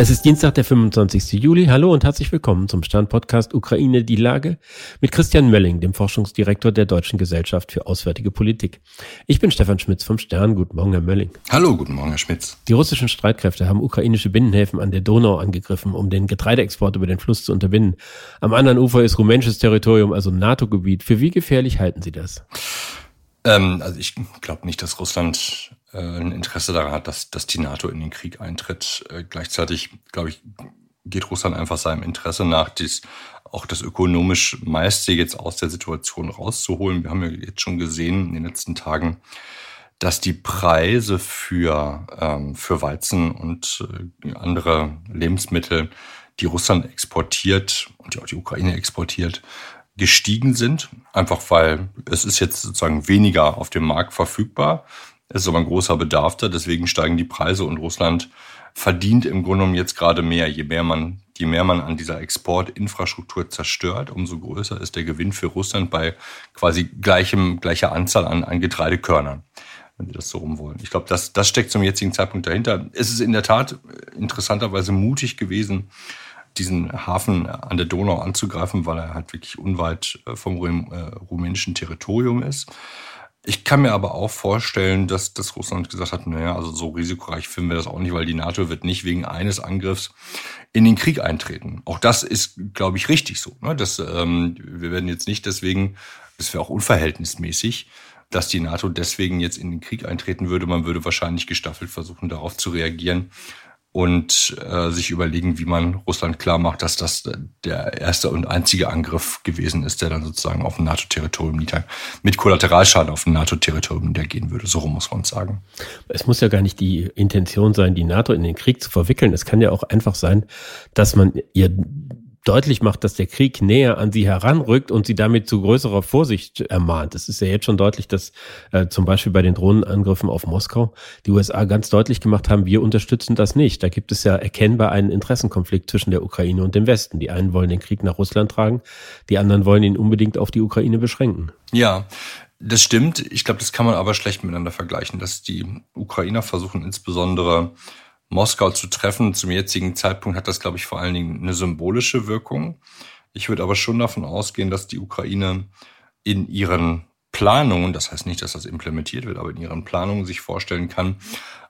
Es ist Dienstag, der 25. Juli. Hallo und herzlich willkommen zum Stern-Podcast Ukraine die Lage mit Christian Mölling, dem Forschungsdirektor der Deutschen Gesellschaft für Auswärtige Politik. Ich bin Stefan Schmitz vom Stern. Guten Morgen, Herr Mölling. Hallo, guten Morgen, Herr Schmitz. Die russischen Streitkräfte haben ukrainische Binnenhäfen an der Donau angegriffen, um den Getreideexport über den Fluss zu unterbinden. Am anderen Ufer ist rumänisches Territorium, also NATO-Gebiet. Für wie gefährlich halten Sie das? Ähm, also ich glaube nicht, dass Russland ein Interesse daran hat, dass, dass die NATO in den Krieg eintritt. Äh, gleichzeitig, glaube ich, geht Russland einfach seinem Interesse nach, dies, auch das ökonomisch meiste jetzt aus der Situation rauszuholen. Wir haben ja jetzt schon gesehen in den letzten Tagen, dass die Preise für, ähm, für Weizen und äh, andere Lebensmittel, die Russland exportiert und die auch die Ukraine exportiert, gestiegen sind. Einfach weil es ist jetzt sozusagen weniger auf dem Markt verfügbar. Es ist aber ein großer Bedarf da, deswegen steigen die Preise und Russland verdient im Grunde genommen jetzt gerade mehr. Je mehr man, je mehr man an dieser Exportinfrastruktur zerstört, umso größer ist der Gewinn für Russland bei quasi gleichem, gleicher Anzahl an, an Getreidekörnern, wenn Sie das so rum wollen. Ich glaube, das, das steckt zum jetzigen Zeitpunkt dahinter. Es ist in der Tat interessanterweise mutig gewesen, diesen Hafen an der Donau anzugreifen, weil er halt wirklich unweit äh, vom äh, rumänischen Territorium ist. Ich kann mir aber auch vorstellen, dass, dass Russland gesagt hat, naja, also so risikoreich finden wir das auch nicht, weil die NATO wird nicht wegen eines Angriffs in den Krieg eintreten. Auch das ist, glaube ich, richtig so. Ne? Das, ähm, wir werden jetzt nicht deswegen, das wäre auch unverhältnismäßig, dass die NATO deswegen jetzt in den Krieg eintreten würde. Man würde wahrscheinlich gestaffelt versuchen, darauf zu reagieren und äh, sich überlegen, wie man Russland klar macht, dass das der erste und einzige Angriff gewesen ist, der dann sozusagen auf ein NATO-Territorium nieder, mit Kollateralschaden auf ein NATO-Territorium niedergehen würde. So rum muss man sagen. Es muss ja gar nicht die Intention sein, die NATO in den Krieg zu verwickeln. Es kann ja auch einfach sein, dass man ihr deutlich macht, dass der Krieg näher an sie heranrückt und sie damit zu größerer Vorsicht ermahnt. Es ist ja jetzt schon deutlich, dass äh, zum Beispiel bei den Drohnenangriffen auf Moskau die USA ganz deutlich gemacht haben, wir unterstützen das nicht. Da gibt es ja erkennbar einen Interessenkonflikt zwischen der Ukraine und dem Westen. Die einen wollen den Krieg nach Russland tragen, die anderen wollen ihn unbedingt auf die Ukraine beschränken. Ja, das stimmt. Ich glaube, das kann man aber schlecht miteinander vergleichen, dass die Ukrainer versuchen insbesondere Moskau zu treffen. Zum jetzigen Zeitpunkt hat das, glaube ich, vor allen Dingen eine symbolische Wirkung. Ich würde aber schon davon ausgehen, dass die Ukraine in ihren Planungen, das heißt nicht, dass das implementiert wird, aber in ihren Planungen sich vorstellen kann,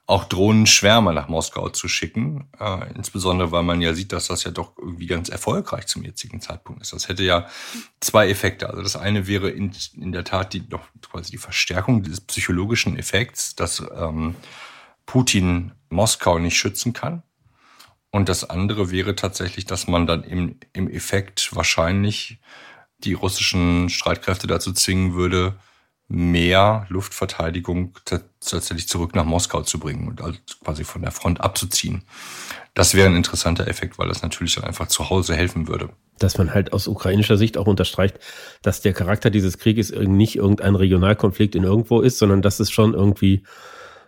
auch Drohnenschwärme nach Moskau zu schicken. Äh, insbesondere, weil man ja sieht, dass das ja doch irgendwie ganz erfolgreich zum jetzigen Zeitpunkt ist. Das hätte ja zwei Effekte. Also das eine wäre in, in der Tat die, doch quasi die Verstärkung des psychologischen Effekts, dass ähm, Putin Moskau nicht schützen kann. Und das andere wäre tatsächlich, dass man dann im, im Effekt wahrscheinlich die russischen Streitkräfte dazu zwingen würde, mehr Luftverteidigung tatsächlich zurück nach Moskau zu bringen und also quasi von der Front abzuziehen. Das wäre ein interessanter Effekt, weil das natürlich dann einfach zu Hause helfen würde. Dass man halt aus ukrainischer Sicht auch unterstreicht, dass der Charakter dieses Krieges nicht irgendein Regionalkonflikt in irgendwo ist, sondern dass es schon irgendwie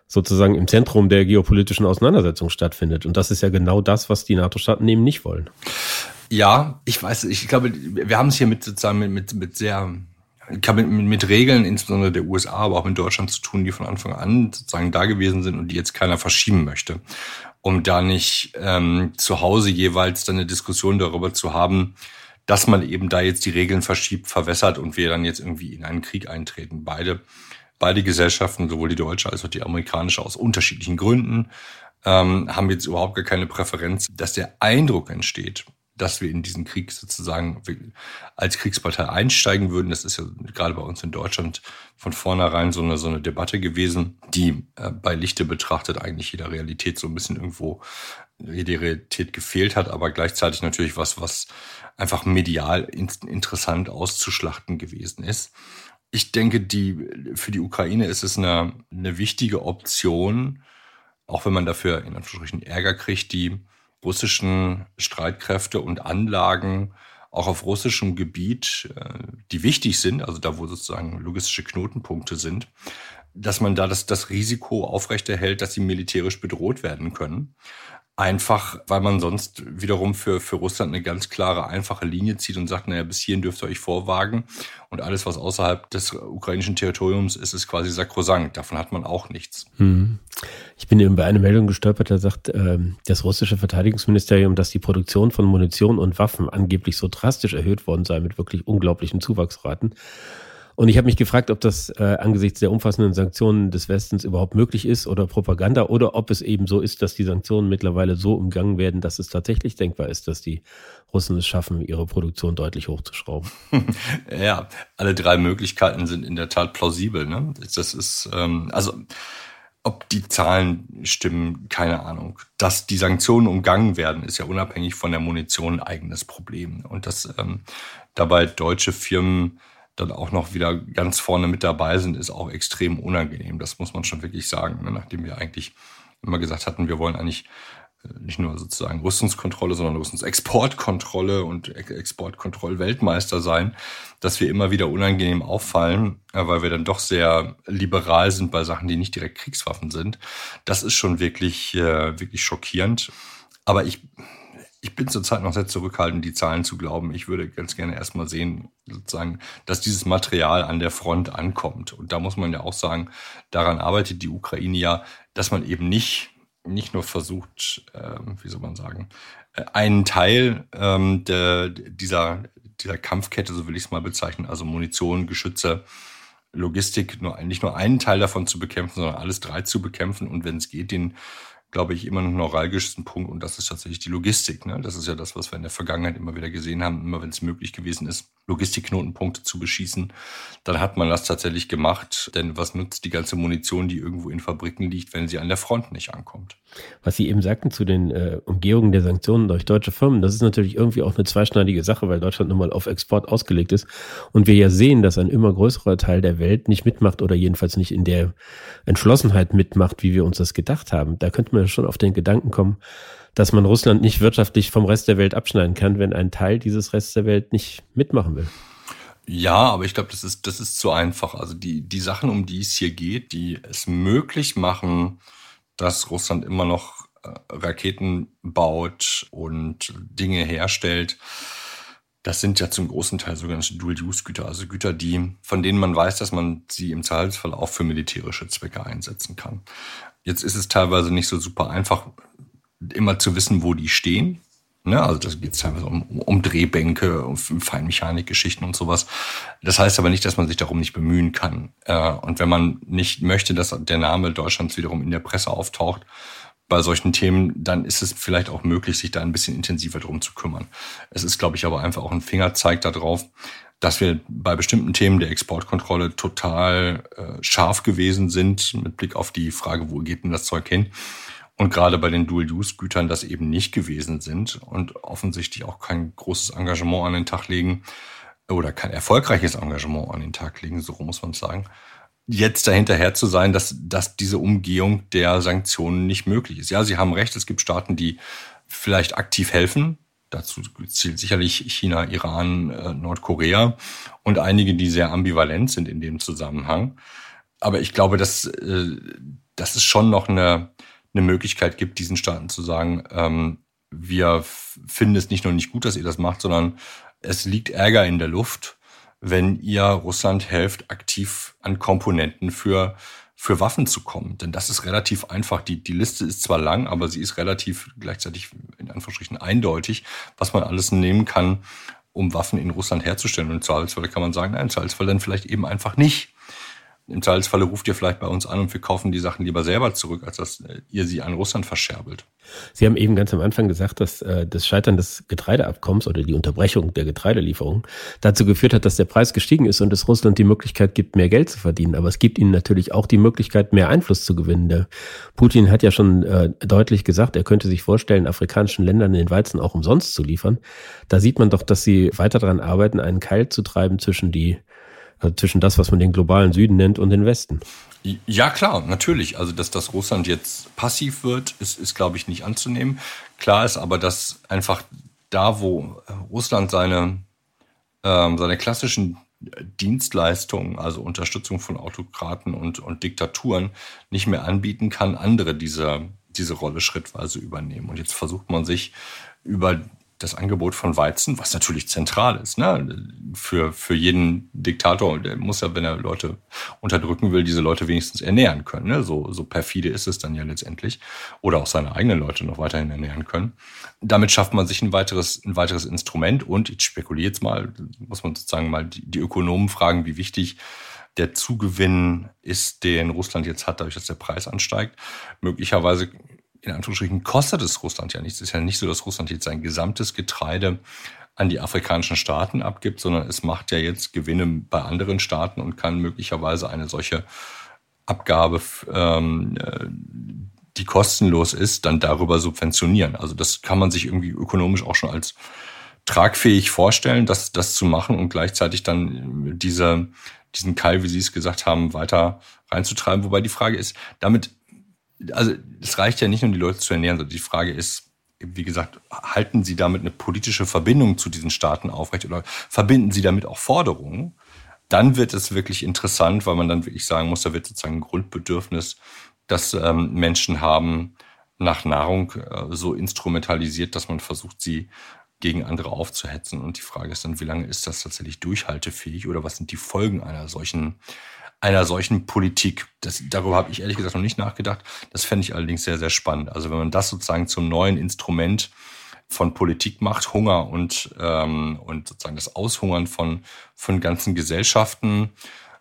sozusagen im Zentrum der geopolitischen Auseinandersetzung stattfindet. Und das ist ja genau das, was die NATO-Staaten eben nicht wollen. Ja, ich weiß, ich glaube, wir haben es hier mit sozusagen mit, mit, mit sehr mit, mit Regeln, insbesondere der USA, aber auch mit Deutschland zu tun, die von Anfang an sozusagen da gewesen sind und die jetzt keiner verschieben möchte. Um da nicht ähm, zu Hause jeweils dann eine Diskussion darüber zu haben, dass man eben da jetzt die Regeln verschiebt, verwässert und wir dann jetzt irgendwie in einen Krieg eintreten. Beide Beide Gesellschaften, sowohl die deutsche als auch die amerikanische, aus unterschiedlichen Gründen, ähm, haben jetzt überhaupt gar keine Präferenz, dass der Eindruck entsteht, dass wir in diesen Krieg sozusagen als Kriegspartei einsteigen würden. Das ist ja gerade bei uns in Deutschland von vornherein so eine, so eine Debatte gewesen, die äh, bei Lichte betrachtet eigentlich jeder Realität so ein bisschen irgendwo die Realität gefehlt hat, aber gleichzeitig natürlich was, was einfach medial interessant auszuschlachten gewesen ist ich denke, die, für die Ukraine ist es eine, eine wichtige Option, auch wenn man dafür in Anführungsstrichen Ärger kriegt, die russischen Streitkräfte und Anlagen auch auf russischem Gebiet, äh, die wichtig sind, also da, wo sozusagen logistische Knotenpunkte sind, dass man da das, das Risiko aufrechterhält, dass sie militärisch bedroht werden können. Einfach, weil man sonst wiederum für, für Russland eine ganz klare, einfache Linie zieht und sagt, naja, bis hierhin dürft ihr euch vorwagen. Und alles, was außerhalb des ukrainischen Territoriums ist, ist quasi sakrosankt. Davon hat man auch nichts. Hm. Ich bin über eine Meldung gestolpert, da sagt äh, das russische Verteidigungsministerium, dass die Produktion von Munition und Waffen angeblich so drastisch erhöht worden sei mit wirklich unglaublichen Zuwachsraten. Und ich habe mich gefragt, ob das äh, angesichts der umfassenden Sanktionen des Westens überhaupt möglich ist oder Propaganda oder ob es eben so ist, dass die Sanktionen mittlerweile so umgangen werden, dass es tatsächlich denkbar ist, dass die Russen es schaffen, ihre Produktion deutlich hochzuschrauben. ja, alle drei Möglichkeiten sind in der Tat plausibel. Ne? Das ist ähm, also ob die Zahlen stimmen, keine Ahnung. Dass die Sanktionen umgangen werden, ist ja unabhängig von der Munition ein eigenes Problem. Und dass ähm, dabei deutsche Firmen dann auch noch wieder ganz vorne mit dabei sind, ist auch extrem unangenehm. Das muss man schon wirklich sagen, ne? nachdem wir eigentlich immer gesagt hatten, wir wollen eigentlich äh, nicht nur sozusagen Rüstungskontrolle, sondern Rüstungsexportkontrolle und Exportkontroll-Weltmeister sein, dass wir immer wieder unangenehm auffallen, äh, weil wir dann doch sehr liberal sind bei Sachen, die nicht direkt Kriegswaffen sind. Das ist schon wirklich, äh, wirklich schockierend. Aber ich ich bin zurzeit noch sehr zurückhaltend, die Zahlen zu glauben. Ich würde ganz gerne erstmal sehen, sozusagen, dass dieses Material an der Front ankommt. Und da muss man ja auch sagen, daran arbeitet die Ukraine ja, dass man eben nicht, nicht nur versucht, äh, wie soll man sagen, äh, einen Teil ähm, der, dieser, dieser Kampfkette, so will ich es mal bezeichnen, also Munition, Geschütze, Logistik, nur, nicht nur einen Teil davon zu bekämpfen, sondern alles drei zu bekämpfen und wenn es geht, den glaube ich, immer einen neuralgischsten Punkt und das ist tatsächlich die Logistik. Ne? Das ist ja das, was wir in der Vergangenheit immer wieder gesehen haben, immer wenn es möglich gewesen ist, Logistikknotenpunkte zu beschießen, dann hat man das tatsächlich gemacht. Denn was nutzt die ganze Munition, die irgendwo in Fabriken liegt, wenn sie an der Front nicht ankommt? Was Sie eben sagten zu den äh, Umgehungen der Sanktionen durch deutsche Firmen, das ist natürlich irgendwie auch eine zweischneidige Sache, weil Deutschland nun mal auf Export ausgelegt ist. Und wir ja sehen, dass ein immer größerer Teil der Welt nicht mitmacht oder jedenfalls nicht in der Entschlossenheit mitmacht, wie wir uns das gedacht haben. Da könnte man schon auf den Gedanken kommen, dass man Russland nicht wirtschaftlich vom Rest der Welt abschneiden kann, wenn ein Teil dieses Rest der Welt nicht mitmachen will. Ja, aber ich glaube, das ist, das ist zu einfach. Also die, die Sachen, um die es hier geht, die es möglich machen, dass Russland immer noch äh, Raketen baut und Dinge herstellt, das sind ja zum großen Teil sogenannte Dual-Use-Güter, also Güter, die, von denen man weiß, dass man sie im Zweifelsfall auch für militärische Zwecke einsetzen kann. Jetzt ist es teilweise nicht so super einfach, immer zu wissen, wo die stehen. Ne? Also das geht teilweise um, um Drehbänke, um Feinmechanikgeschichten und sowas. Das heißt aber nicht, dass man sich darum nicht bemühen kann. Äh, und wenn man nicht möchte, dass der Name Deutschlands wiederum in der Presse auftaucht, bei solchen Themen, dann ist es vielleicht auch möglich, sich da ein bisschen intensiver drum zu kümmern. Es ist, glaube ich, aber einfach auch ein Fingerzeig darauf, dass wir bei bestimmten Themen der Exportkontrolle total äh, scharf gewesen sind mit Blick auf die Frage, wo geht denn das Zeug hin? Und gerade bei den Dual-Use-Gütern das eben nicht gewesen sind und offensichtlich auch kein großes Engagement an den Tag legen oder kein erfolgreiches Engagement an den Tag legen, so muss man sagen. Jetzt dahinterher zu sein, dass, dass diese Umgehung der Sanktionen nicht möglich ist. Ja, Sie haben recht, es gibt Staaten, die vielleicht aktiv helfen. Dazu zählt sicherlich China, Iran, äh, Nordkorea und einige, die sehr ambivalent sind in dem Zusammenhang. Aber ich glaube, dass, äh, dass es schon noch eine, eine Möglichkeit gibt, diesen Staaten zu sagen, ähm, wir finden es nicht nur nicht gut, dass ihr das macht, sondern es liegt Ärger in der Luft, wenn ihr Russland helft, aktiv an Komponenten für, für Waffen zu kommen. Denn das ist relativ einfach. Die, die Liste ist zwar lang, aber sie ist relativ gleichzeitig in Anführungsstrichen eindeutig, was man alles nehmen kann, um Waffen in Russland herzustellen. Und im Zweifelsfall kann man sagen, nein, im Zweifelsfall dann vielleicht eben einfach nicht. Im Zweifelsfalle ruft ihr vielleicht bei uns an und wir kaufen die Sachen lieber selber zurück, als dass äh, ihr sie an Russland verscherbelt. Sie haben eben ganz am Anfang gesagt, dass äh, das Scheitern des Getreideabkommens oder die Unterbrechung der Getreidelieferung dazu geführt hat, dass der Preis gestiegen ist und es Russland die Möglichkeit gibt, mehr Geld zu verdienen. Aber es gibt ihnen natürlich auch die Möglichkeit, mehr Einfluss zu gewinnen. Der Putin hat ja schon äh, deutlich gesagt, er könnte sich vorstellen, afrikanischen Ländern den Weizen auch umsonst zu liefern. Da sieht man doch, dass sie weiter daran arbeiten, einen Keil zu treiben zwischen die also zwischen das, was man den globalen Süden nennt und den Westen. Ja, klar, natürlich. Also, dass das Russland jetzt passiv wird, ist, ist glaube ich, nicht anzunehmen. Klar ist aber, dass einfach da, wo Russland seine, ähm, seine klassischen Dienstleistungen, also Unterstützung von Autokraten und, und Diktaturen, nicht mehr anbieten kann, andere diese, diese Rolle schrittweise übernehmen. Und jetzt versucht man sich über das Angebot von Weizen, was natürlich zentral ist, ne? Für, für jeden Diktator, der muss ja, wenn er Leute unterdrücken will, diese Leute wenigstens ernähren können. Ne? So, so perfide ist es dann ja letztendlich. Oder auch seine eigenen Leute noch weiterhin ernähren können. Damit schafft man sich ein weiteres, ein weiteres Instrument und ich spekuliere jetzt mal, muss man sozusagen mal die, die Ökonomen fragen, wie wichtig der Zugewinn ist, den Russland jetzt hat, dadurch, dass der Preis ansteigt. Möglicherweise in Anführungsstrichen kostet es Russland ja nichts. Es ist ja nicht so, dass Russland jetzt sein gesamtes Getreide an die afrikanischen Staaten abgibt, sondern es macht ja jetzt Gewinne bei anderen Staaten und kann möglicherweise eine solche Abgabe, ähm, äh, die kostenlos ist, dann darüber subventionieren. Also das kann man sich irgendwie ökonomisch auch schon als tragfähig vorstellen, das, das zu machen und gleichzeitig dann diese, diesen Keil, wie Sie es gesagt haben, weiter reinzutreiben. Wobei die Frage ist, damit also es reicht ja nicht nur, die Leute zu ernähren, sondern die Frage ist, wie gesagt, halten Sie damit eine politische Verbindung zu diesen Staaten aufrecht oder verbinden Sie damit auch Forderungen? Dann wird es wirklich interessant, weil man dann wirklich sagen muss, da wird sozusagen ein Grundbedürfnis, das ähm, Menschen haben, nach Nahrung äh, so instrumentalisiert, dass man versucht, sie gegen andere aufzuhetzen. Und die Frage ist dann, wie lange ist das tatsächlich durchhaltefähig oder was sind die Folgen einer solchen einer solchen Politik. Das, darüber habe ich ehrlich gesagt noch nicht nachgedacht. Das fände ich allerdings sehr, sehr spannend. Also wenn man das sozusagen zum neuen Instrument von Politik macht, Hunger und, ähm, und sozusagen das Aushungern von, von ganzen Gesellschaften,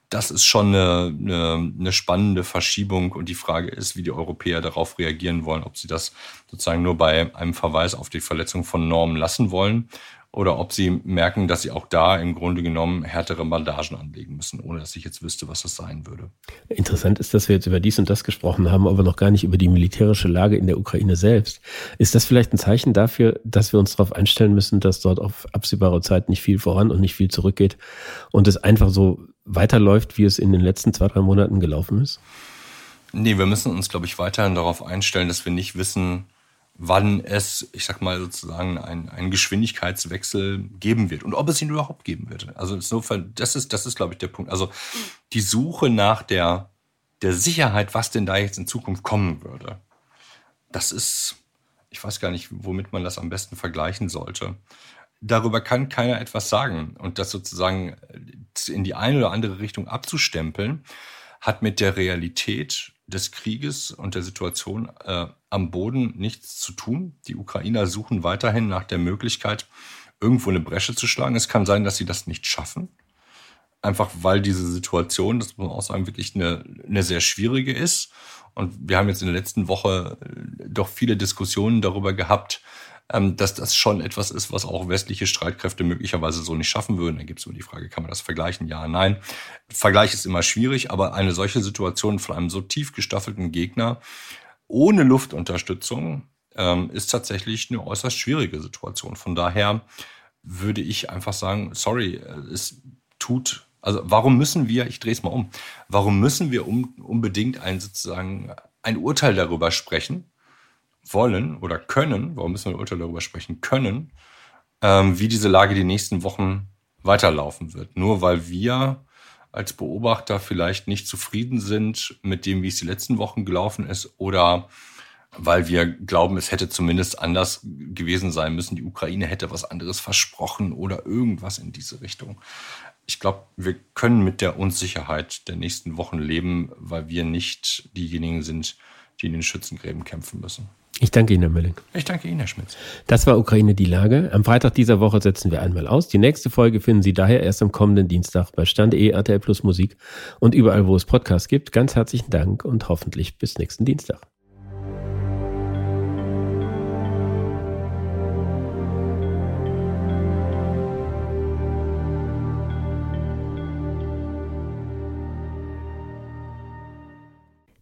das ist schon eine, eine, eine spannende Verschiebung. Und die Frage ist, wie die Europäer darauf reagieren wollen, ob sie das sozusagen nur bei einem Verweis auf die Verletzung von Normen lassen wollen oder ob sie merken, dass sie auch da im Grunde genommen härtere Bandagen anlegen müssen, ohne dass ich jetzt wüsste, was das sein würde. Interessant ist, dass wir jetzt über dies und das gesprochen haben, aber noch gar nicht über die militärische Lage in der Ukraine selbst. Ist das vielleicht ein Zeichen dafür, dass wir uns darauf einstellen müssen, dass dort auf absehbare Zeit nicht viel voran und nicht viel zurückgeht und es einfach so weiterläuft, wie es in den letzten zwei, drei Monaten gelaufen ist? Nee, wir müssen uns, glaube ich, weiterhin darauf einstellen, dass wir nicht wissen, wann es, ich sag mal sozusagen, einen, einen Geschwindigkeitswechsel geben wird und ob es ihn überhaupt geben wird. Also insofern, das ist, das ist, glaube ich, der Punkt. Also die Suche nach der, der Sicherheit, was denn da jetzt in Zukunft kommen würde, das ist, ich weiß gar nicht, womit man das am besten vergleichen sollte. Darüber kann keiner etwas sagen. Und das sozusagen in die eine oder andere Richtung abzustempeln, hat mit der Realität des Krieges und der Situation äh, am Boden nichts zu tun. Die Ukrainer suchen weiterhin nach der Möglichkeit, irgendwo eine Bresche zu schlagen. Es kann sein, dass sie das nicht schaffen. Einfach weil diese Situation, das muss man auch sagen, wirklich eine, eine sehr schwierige ist. Und wir haben jetzt in der letzten Woche äh, doch viele Diskussionen darüber gehabt, dass das schon etwas ist, was auch westliche Streitkräfte möglicherweise so nicht schaffen würden. Dann gibt es immer die Frage, kann man das vergleichen? Ja, nein. Vergleich ist immer schwierig, aber eine solche Situation von einem so tief gestaffelten Gegner ohne Luftunterstützung ähm, ist tatsächlich eine äußerst schwierige Situation. Von daher würde ich einfach sagen, sorry, äh, es tut, also warum müssen wir, ich drehe es mal um, warum müssen wir um, unbedingt ein sozusagen ein Urteil darüber sprechen wollen oder können, warum müssen wir Urteil darüber sprechen können, ähm, wie diese Lage die nächsten Wochen weiterlaufen wird. Nur weil wir als Beobachter vielleicht nicht zufrieden sind mit dem, wie es die letzten Wochen gelaufen ist oder weil wir glauben, es hätte zumindest anders gewesen sein müssen. Die Ukraine hätte was anderes versprochen oder irgendwas in diese Richtung. Ich glaube, wir können mit der Unsicherheit der nächsten Wochen leben, weil wir nicht diejenigen sind, die in den Schützengräben kämpfen müssen. Ich danke Ihnen, Herr Mölling. Ich danke Ihnen, Herr Schmitz. Das war Ukraine die Lage. Am Freitag dieser Woche setzen wir einmal aus. Die nächste Folge finden Sie daher erst am kommenden Dienstag bei Stand.e, RTL Plus Musik und überall, wo es Podcasts gibt. Ganz herzlichen Dank und hoffentlich bis nächsten Dienstag.